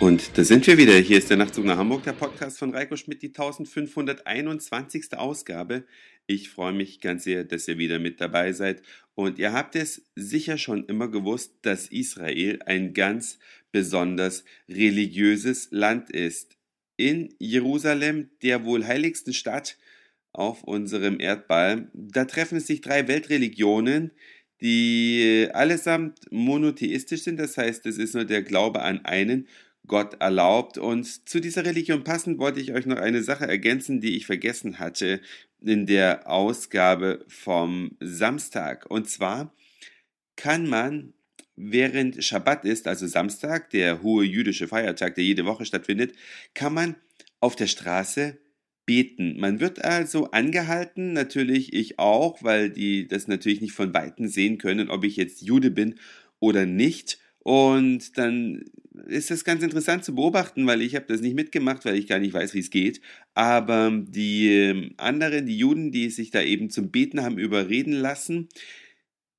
Und da sind wir wieder. Hier ist der Nachtzug nach Hamburg, der Podcast von Reiko Schmidt, die 1521. Ausgabe. Ich freue mich ganz sehr, dass ihr wieder mit dabei seid. Und ihr habt es sicher schon immer gewusst, dass Israel ein ganz besonders religiöses Land ist. In Jerusalem, der wohl heiligsten Stadt auf unserem Erdball, da treffen sich drei Weltreligionen, die allesamt monotheistisch sind. Das heißt, es ist nur der Glaube an einen Gott erlaubt. Und zu dieser Religion passend wollte ich euch noch eine Sache ergänzen, die ich vergessen hatte in der Ausgabe vom Samstag. Und zwar kann man während Schabbat ist, also Samstag, der hohe jüdische Feiertag, der jede Woche stattfindet, kann man auf der Straße beten. Man wird also angehalten, natürlich ich auch, weil die das natürlich nicht von Weitem sehen können, ob ich jetzt Jude bin oder nicht. Und dann ist das ganz interessant zu beobachten, weil ich habe das nicht mitgemacht, weil ich gar nicht weiß, wie es geht. Aber die ähm, anderen, die Juden, die sich da eben zum Beten haben überreden lassen,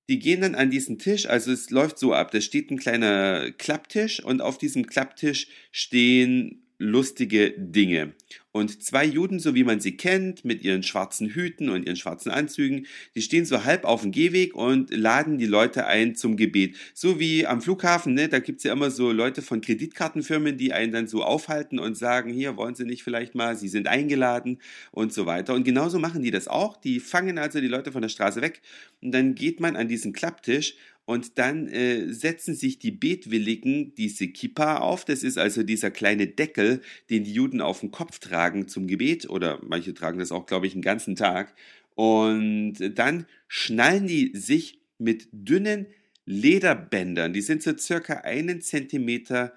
die gehen dann an diesen Tisch, also es läuft so ab, da steht ein kleiner Klapptisch und auf diesem Klapptisch stehen lustige Dinge. Und zwei Juden, so wie man sie kennt, mit ihren schwarzen Hüten und ihren schwarzen Anzügen, die stehen so halb auf dem Gehweg und laden die Leute ein zum Gebet. So wie am Flughafen, ne? da gibt's ja immer so Leute von Kreditkartenfirmen, die einen dann so aufhalten und sagen, hier wollen Sie nicht vielleicht mal, Sie sind eingeladen und so weiter. Und genauso machen die das auch. Die fangen also die Leute von der Straße weg und dann geht man an diesen Klapptisch und dann äh, setzen sich die Betwilligen diese Kippa auf. Das ist also dieser kleine Deckel, den die Juden auf dem Kopf tragen zum Gebet. Oder manche tragen das auch, glaube ich, einen ganzen Tag. Und dann schnallen die sich mit dünnen Lederbändern, die sind so circa einen Zentimeter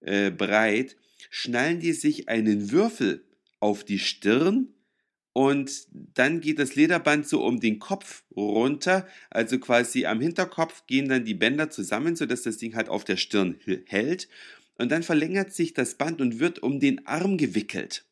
äh, breit, schnallen die sich einen Würfel auf die Stirn und dann geht das Lederband so um den Kopf runter, also quasi am Hinterkopf gehen dann die Bänder zusammen, sodass das Ding halt auf der Stirn hält und dann verlängert sich das Band und wird um den Arm gewickelt.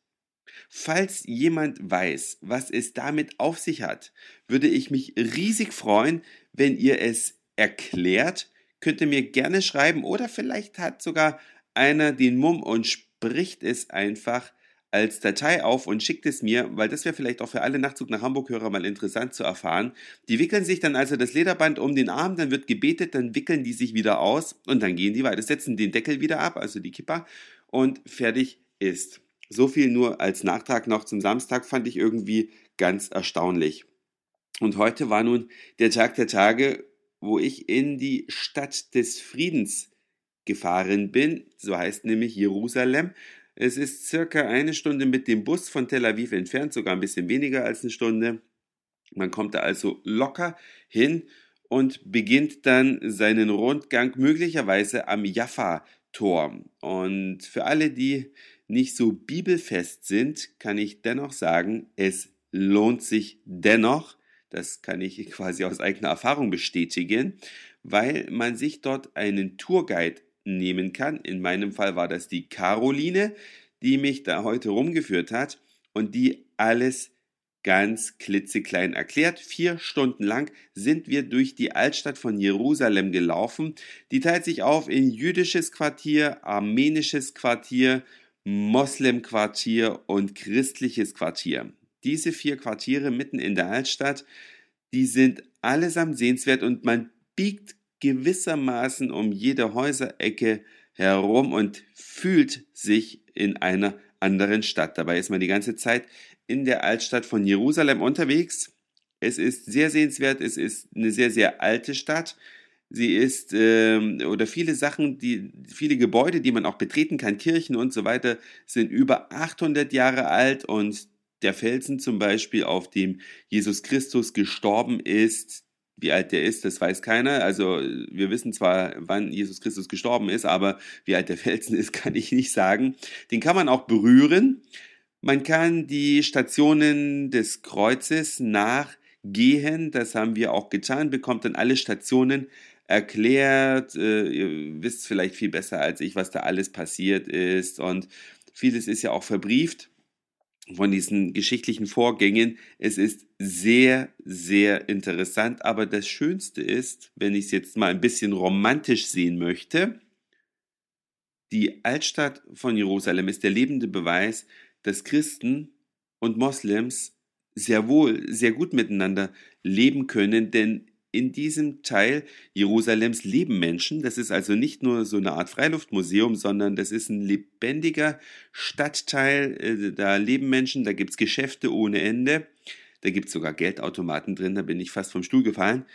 Falls jemand weiß, was es damit auf sich hat, würde ich mich riesig freuen, wenn ihr es erklärt. Könnt ihr mir gerne schreiben oder vielleicht hat sogar einer den Mumm und spricht es einfach als Datei auf und schickt es mir, weil das wäre vielleicht auch für alle Nachtzug nach Hamburg-Hörer mal interessant zu erfahren. Die wickeln sich dann also das Lederband um den Arm, dann wird gebetet, dann wickeln die sich wieder aus und dann gehen die weiter, setzen den Deckel wieder ab, also die Kippa, und fertig ist. So viel nur als Nachtrag noch zum Samstag fand ich irgendwie ganz erstaunlich. Und heute war nun der Tag der Tage, wo ich in die Stadt des Friedens gefahren bin, so heißt nämlich Jerusalem, es ist circa eine Stunde mit dem Bus von Tel Aviv entfernt, sogar ein bisschen weniger als eine Stunde. Man kommt da also locker hin und beginnt dann seinen Rundgang möglicherweise am Jaffa-Tor. Und für alle, die nicht so bibelfest sind, kann ich dennoch sagen, es lohnt sich dennoch, das kann ich quasi aus eigener Erfahrung bestätigen, weil man sich dort einen Tourguide nehmen kann. In meinem Fall war das die Caroline, die mich da heute rumgeführt hat und die alles ganz klitzeklein erklärt. Vier Stunden lang sind wir durch die Altstadt von Jerusalem gelaufen. Die teilt sich auf in jüdisches Quartier, armenisches Quartier, Moslemquartier und christliches Quartier. Diese vier Quartiere mitten in der Altstadt, die sind allesamt sehenswert und man biegt gewissermaßen um jede Häuserecke herum und fühlt sich in einer anderen Stadt. Dabei ist man die ganze Zeit in der Altstadt von Jerusalem unterwegs. Es ist sehr sehenswert, es ist eine sehr, sehr alte Stadt. Sie ist, ähm, oder viele Sachen, die, viele Gebäude, die man auch betreten kann, Kirchen und so weiter, sind über 800 Jahre alt und der Felsen zum Beispiel, auf dem Jesus Christus gestorben ist, wie alt der ist, das weiß keiner. Also wir wissen zwar, wann Jesus Christus gestorben ist, aber wie alt der Felsen ist, kann ich nicht sagen. Den kann man auch berühren. Man kann die Stationen des Kreuzes nachgehen. Das haben wir auch getan. Bekommt dann alle Stationen erklärt. Äh, ihr wisst vielleicht viel besser als ich, was da alles passiert ist. Und vieles ist ja auch verbrieft von diesen geschichtlichen Vorgängen. Es ist sehr, sehr interessant, aber das Schönste ist, wenn ich es jetzt mal ein bisschen romantisch sehen möchte, Die Altstadt von Jerusalem ist der lebende Beweis, dass Christen und Moslems sehr wohl, sehr gut miteinander leben können, denn in diesem Teil Jerusalems leben Menschen. Das ist also nicht nur so eine Art Freiluftmuseum, sondern das ist ein lebendiger Stadtteil. Äh, da leben Menschen, da gibt es Geschäfte ohne Ende. Da gibt es sogar Geldautomaten drin, da bin ich fast vom Stuhl gefallen.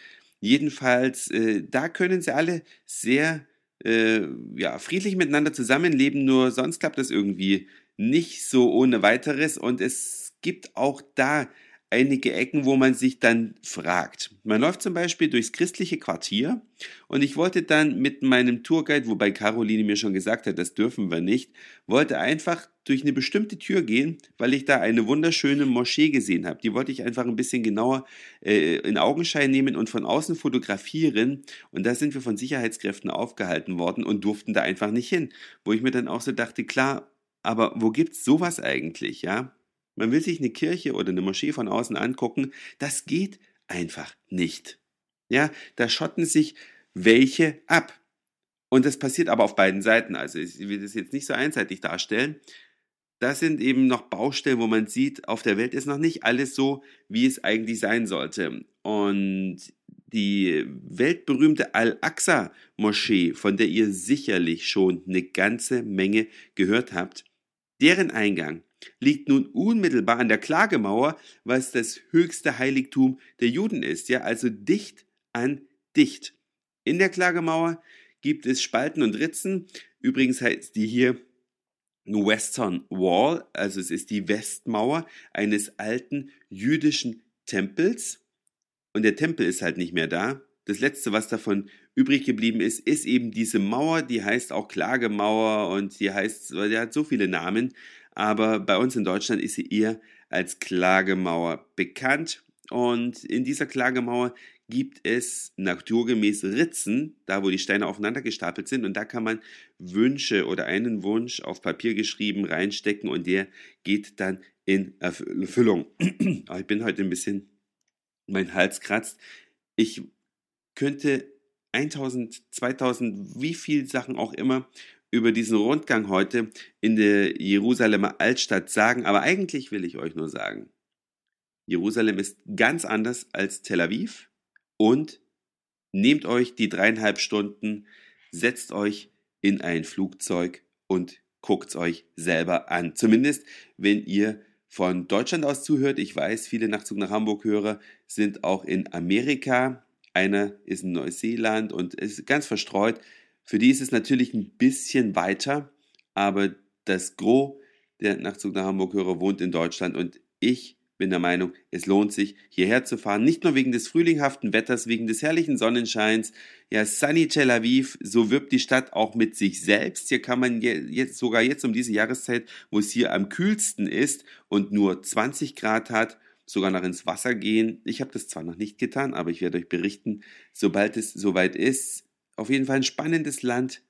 Jedenfalls, äh, da können sie alle sehr äh, ja, friedlich miteinander zusammenleben, nur sonst klappt das irgendwie nicht so ohne weiteres und es gibt auch da einige Ecken, wo man sich dann fragt. Man läuft zum Beispiel durchs christliche Quartier und ich wollte dann mit meinem Tourguide, wobei Caroline mir schon gesagt hat, das dürfen wir nicht, wollte einfach durch eine bestimmte Tür gehen, weil ich da eine wunderschöne Moschee gesehen habe. Die wollte ich einfach ein bisschen genauer äh, in Augenschein nehmen und von außen fotografieren. Und da sind wir von Sicherheitskräften aufgehalten worden und durften da einfach nicht hin. Wo ich mir dann auch so dachte, klar, aber wo gibt's sowas eigentlich, ja? Man will sich eine Kirche oder eine Moschee von außen angucken. Das geht einfach nicht. Ja, da schotten sich welche ab. Und das passiert aber auf beiden Seiten. Also ich will das jetzt nicht so einseitig darstellen. Das sind eben noch Baustellen, wo man sieht, auf der Welt ist noch nicht alles so, wie es eigentlich sein sollte. Und die weltberühmte Al-Aqsa-Moschee, von der ihr sicherlich schon eine ganze Menge gehört habt, deren Eingang liegt nun unmittelbar an der Klagemauer, was das höchste Heiligtum der Juden ist, ja, also dicht an dicht. In der Klagemauer gibt es Spalten und Ritzen. Übrigens heißt die hier Western Wall, also es ist die Westmauer eines alten jüdischen Tempels. Und der Tempel ist halt nicht mehr da. Das letzte, was davon übrig geblieben ist, ist eben diese Mauer, die heißt auch Klagemauer und die heißt, die hat so viele Namen aber bei uns in Deutschland ist sie eher als Klagemauer bekannt. Und in dieser Klagemauer gibt es naturgemäß Ritzen, da wo die Steine aufeinander gestapelt sind. Und da kann man Wünsche oder einen Wunsch auf Papier geschrieben reinstecken und der geht dann in Erfüllung. ich bin heute ein bisschen, mein Hals kratzt. Ich könnte 1000, 2000, wie viel Sachen auch immer über diesen Rundgang heute in der Jerusalemer Altstadt sagen, aber eigentlich will ich euch nur sagen, Jerusalem ist ganz anders als Tel Aviv und nehmt euch die dreieinhalb Stunden, setzt euch in ein Flugzeug und guckt's euch selber an. Zumindest, wenn ihr von Deutschland aus zuhört. Ich weiß, viele Nachtzug nach Hamburg-Hörer sind auch in Amerika. Einer ist in Neuseeland und ist ganz verstreut. Für die ist es natürlich ein bisschen weiter, aber das Gros der Nachtzug nach Hamburg-Hörer wohnt in Deutschland und ich bin der Meinung, es lohnt sich, hierher zu fahren. Nicht nur wegen des frühlinghaften Wetters, wegen des herrlichen Sonnenscheins. Ja, Sunny Tel Aviv, so wirbt die Stadt auch mit sich selbst. Hier kann man jetzt, sogar jetzt um diese Jahreszeit, wo es hier am kühlsten ist und nur 20 Grad hat, sogar noch ins Wasser gehen. Ich habe das zwar noch nicht getan, aber ich werde euch berichten, sobald es soweit ist. Auf jeden Fall ein spannendes Land,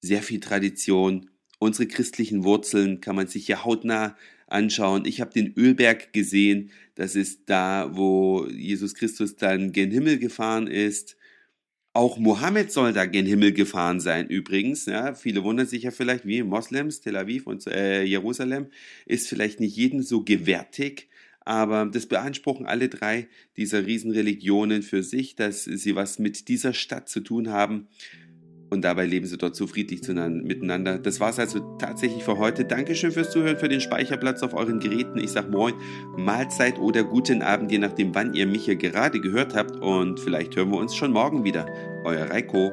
sehr viel Tradition. Unsere christlichen Wurzeln kann man sich hier hautnah anschauen. Ich habe den Ölberg gesehen. Das ist da, wo Jesus Christus dann gen Himmel gefahren ist. Auch Mohammed soll da gen Himmel gefahren sein, übrigens. Ja, viele wundern sich ja vielleicht, wie Moslems, Tel Aviv und äh, Jerusalem ist vielleicht nicht jedem so gewärtig. Aber das beanspruchen alle drei dieser Riesenreligionen für sich, dass sie was mit dieser Stadt zu tun haben. Und dabei leben sie dort so friedlich miteinander. Das war es also tatsächlich für heute. Dankeschön fürs Zuhören, für den Speicherplatz auf euren Geräten. Ich sag Moin, Mahlzeit oder guten Abend, je nachdem, wann ihr mich hier gerade gehört habt. Und vielleicht hören wir uns schon morgen wieder. Euer Reiko.